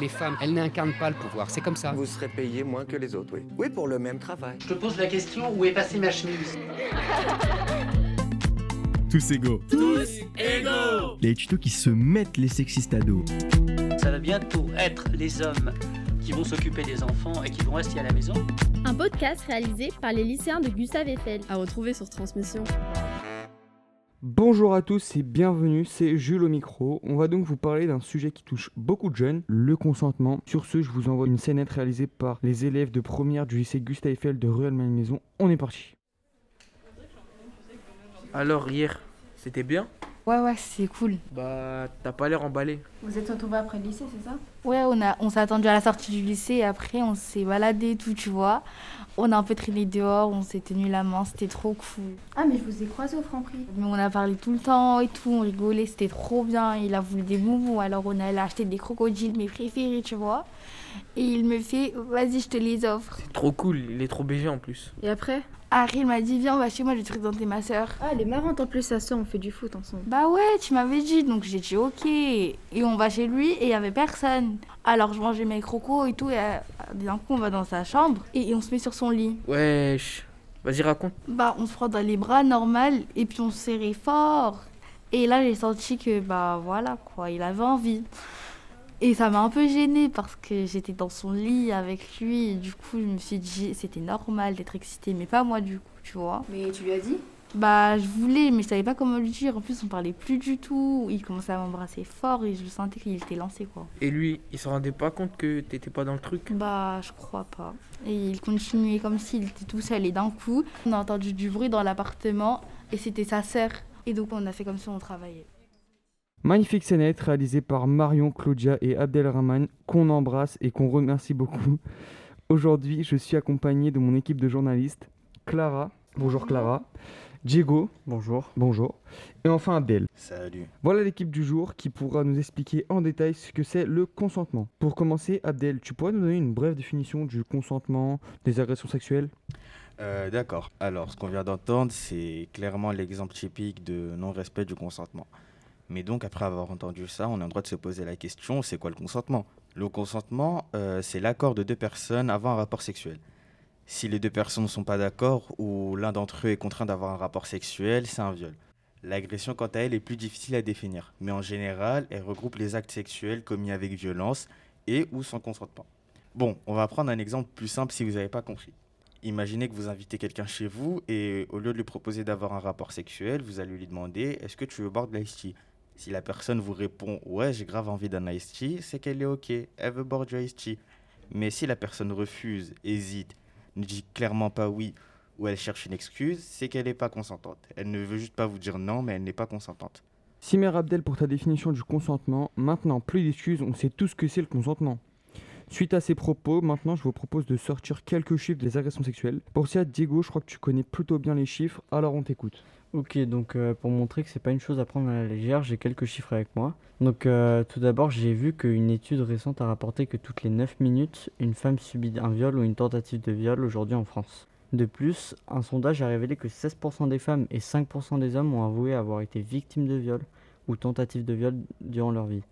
Les femmes, elles n'incarnent pas le pouvoir, c'est comme ça. Vous serez payé moins que les autres, oui. Oui, pour le même travail. Je te pose la question, où est passée ma chemise? Tous égaux. Tous égaux Les tutos qui se mettent les sexistes à dos. Ça va bientôt être les hommes qui vont s'occuper des enfants et qui vont rester à la maison. Un podcast réalisé par les lycéens de Gustave Eiffel. À retrouver sur Transmission. Bonjour à tous et bienvenue, c'est Jules au micro. On va donc vous parler d'un sujet qui touche beaucoup de jeunes, le consentement. Sur ce, je vous envoie une scénette réalisée par les élèves de première du lycée Gustave Eiffel de Rueil-Malmaison. On est parti. Alors hier, c'était bien? Ouais, ouais, c'est cool. Bah, t'as pas l'air emballé. Vous êtes retrouvés après le lycée, c'est ça? Ouais, on, a, on s'est attendu à la sortie du lycée et après on s'est baladé tout, tu vois. On a un peu traîné dehors, on s'est tenu la main, c'était trop cool. Ah, mais je vous ai croisé au Franprix. Mais on a parlé tout le temps et tout, on rigolait, c'était trop bien. Il a voulu des bonbons, alors on allait acheter des crocodiles, mes préférés, tu vois. Et il me fait, vas-y, je te les offre. C'est trop cool, il est trop BG en plus. Et après? Harry m'a dit, viens, on va chez moi, je vais te présenter ma soeur. Ah, elle est marrante en plus, sa soeur, on fait du foot ensemble. Bah ouais, tu m'avais dit, donc j'ai dit ok. Et on va chez lui et il y avait personne. Alors je mangeais mes crocos et tout, et euh, d'un coup on va dans sa chambre et on se met sur son lit. Wesh, vas-y raconte. Bah on se prend dans les bras normal et puis on se serrait fort. Et là j'ai senti que bah voilà quoi, il avait envie. Et ça m'a un peu gênée parce que j'étais dans son lit avec lui et du coup je me suis dit c'était normal d'être excitée mais pas moi du coup tu vois. Mais tu lui as dit? Bah je voulais mais je savais pas comment lui dire. En plus on parlait plus du tout. Il commençait à m'embrasser fort et je sentais qu'il était lancé quoi. Et lui, il se rendait pas compte que t'étais pas dans le truc? Bah je crois pas. Et il continuait comme s'il était tout seul et d'un coup on a entendu du bruit dans l'appartement et c'était sa sœur. Et donc on a fait comme si on travaillait. Magnifique scénette réalisée par Marion, Claudia et Abdelrahman, qu'on embrasse et qu'on remercie beaucoup. Aujourd'hui, je suis accompagné de mon équipe de journalistes, Clara. Bonjour Clara. Diego. Bonjour. Bonjour. Et enfin Abdel. Salut. Voilà l'équipe du jour qui pourra nous expliquer en détail ce que c'est le consentement. Pour commencer, Abdel, tu pourrais nous donner une brève définition du consentement, des agressions sexuelles? Euh, D'accord. Alors, ce qu'on vient d'entendre, c'est clairement l'exemple typique de non-respect du consentement. Mais donc, après avoir entendu ça, on a le droit de se poser la question, c'est quoi le consentement? Le consentement, euh, c'est l'accord de deux personnes avant un rapport sexuel. Si les deux personnes ne sont pas d'accord ou l'un d'entre eux est contraint d'avoir un rapport sexuel, c'est un viol. L'agression, quant à elle, est plus difficile à définir. Mais en général, elle regroupe les actes sexuels commis avec violence et ou sans consentement. Bon, on va prendre un exemple plus simple si vous n'avez pas compris. Imaginez que vous invitez quelqu'un chez vous et au lieu de lui proposer d'avoir un rapport sexuel, vous allez lui demander est-ce que tu veux boire de l'ice tea? Si la personne vous répond ouais, j'ai grave envie d'un ice tea, c'est qu'elle est ok, elle veut boire du ice tea. Mais si la personne refuse, hésite, ne dit clairement pas oui ou elle cherche une excuse, c'est qu'elle n'est pas consentante. Elle ne veut juste pas vous dire non, mais elle n'est pas consentante. Simer Abdel pour ta définition du consentement. Maintenant, plus d'excuses, on sait tout ce que c'est le consentement. Suite à ces propos, maintenant je vous propose de sortir quelques chiffres des agressions sexuelles. Pour ça, Diego, je crois que tu connais plutôt bien les chiffres, alors on t'écoute. Ok, donc euh, pour montrer que c'est pas une chose à prendre à la légère, j'ai quelques chiffres avec moi. Donc euh, tout d'abord, j'ai vu qu'une étude récente a rapporté que toutes les 9 minutes, une femme subit un viol ou une tentative de viol aujourd'hui en France. De plus, un sondage a révélé que 16% des femmes et 5% des hommes ont avoué avoir été victimes de viol ou tentatives de viol durant leur vie.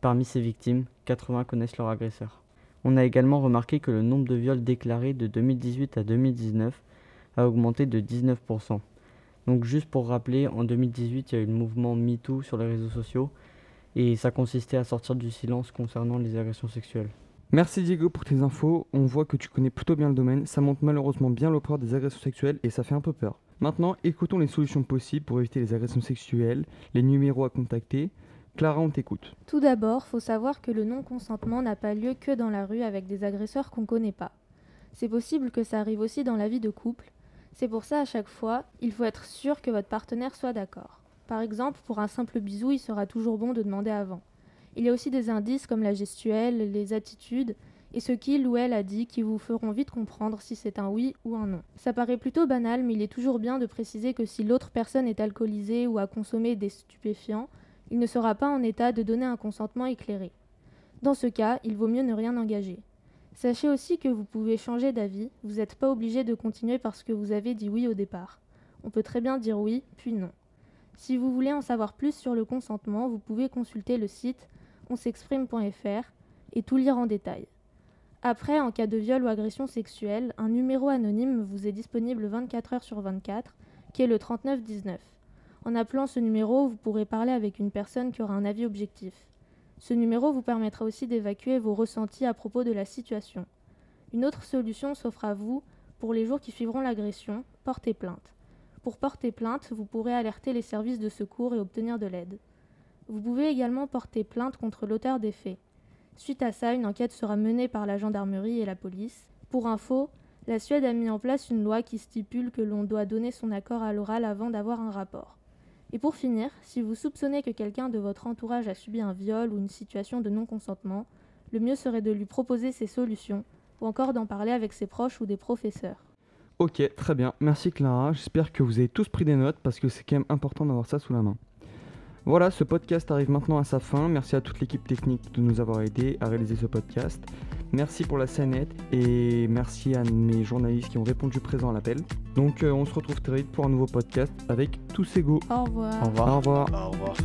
Parmi ces victimes, 80 connaissent leur agresseur. On a également remarqué que le nombre de viols déclarés de 2018 à 2019 a augmenté de 19%. Donc juste pour rappeler, en 2018, il y a eu le mouvement MeToo sur les réseaux sociaux et ça consistait à sortir du silence concernant les agressions sexuelles. Merci Diego pour tes infos, on voit que tu connais plutôt bien le domaine, ça montre malheureusement bien l'opère des agressions sexuelles et ça fait un peu peur. Maintenant, écoutons les solutions possibles pour éviter les agressions sexuelles, les numéros à contacter. Clara, on t'écoute. Tout d'abord, faut savoir que le non-consentement n'a pas lieu que dans la rue avec des agresseurs qu'on connaît pas. C'est possible que ça arrive aussi dans la vie de couple. C'est pour ça à chaque fois, il faut être sûr que votre partenaire soit d'accord. Par exemple, pour un simple bisou, il sera toujours bon de demander avant. Il y a aussi des indices comme la gestuelle, les attitudes et ce qu'il ou elle a dit qui vous feront vite comprendre si c'est un oui ou un non. Ça paraît plutôt banal, mais il est toujours bien de préciser que si l'autre personne est alcoolisée ou a consommé des stupéfiants, il ne sera pas en état de donner un consentement éclairé. Dans ce cas, il vaut mieux ne rien engager. Sachez aussi que vous pouvez changer d'avis, vous n'êtes pas obligé de continuer parce que vous avez dit oui au départ. On peut très bien dire oui, puis non. Si vous voulez en savoir plus sur le consentement, vous pouvez consulter le site onsexprime.fr et tout lire en détail. Après, en cas de viol ou agression sexuelle, un numéro anonyme vous est disponible 24 heures sur 24, qui est le 3919. En appelant ce numéro, vous pourrez parler avec une personne qui aura un avis objectif. Ce numéro vous permettra aussi d'évacuer vos ressentis à propos de la situation. Une autre solution s'offre à vous pour les jours qui suivront l'agression, porter plainte. Pour porter plainte, vous pourrez alerter les services de secours et obtenir de l'aide. Vous pouvez également porter plainte contre l'auteur des faits. Suite à ça, une enquête sera menée par la gendarmerie et la police. Pour info, la Suède a mis en place une loi qui stipule que l'on doit donner son accord à l'oral avant d'avoir un rapport. Et pour finir, si vous soupçonnez que quelqu'un de votre entourage a subi un viol ou une situation de non-consentement, le mieux serait de lui proposer ses solutions ou encore d'en parler avec ses proches ou des professeurs. Ok, très bien. Merci Clara. J'espère que vous avez tous pris des notes parce que c'est quand même important d'avoir ça sous la main. Voilà, ce podcast arrive maintenant à sa fin. Merci à toute l'équipe technique de nous avoir aidés à réaliser ce podcast. Merci pour la scénette et merci à mes journalistes qui ont répondu présent à l'appel. Donc euh, on se retrouve très vite pour un nouveau podcast avec tous égaux. Au revoir. Au revoir. Au revoir. Au revoir.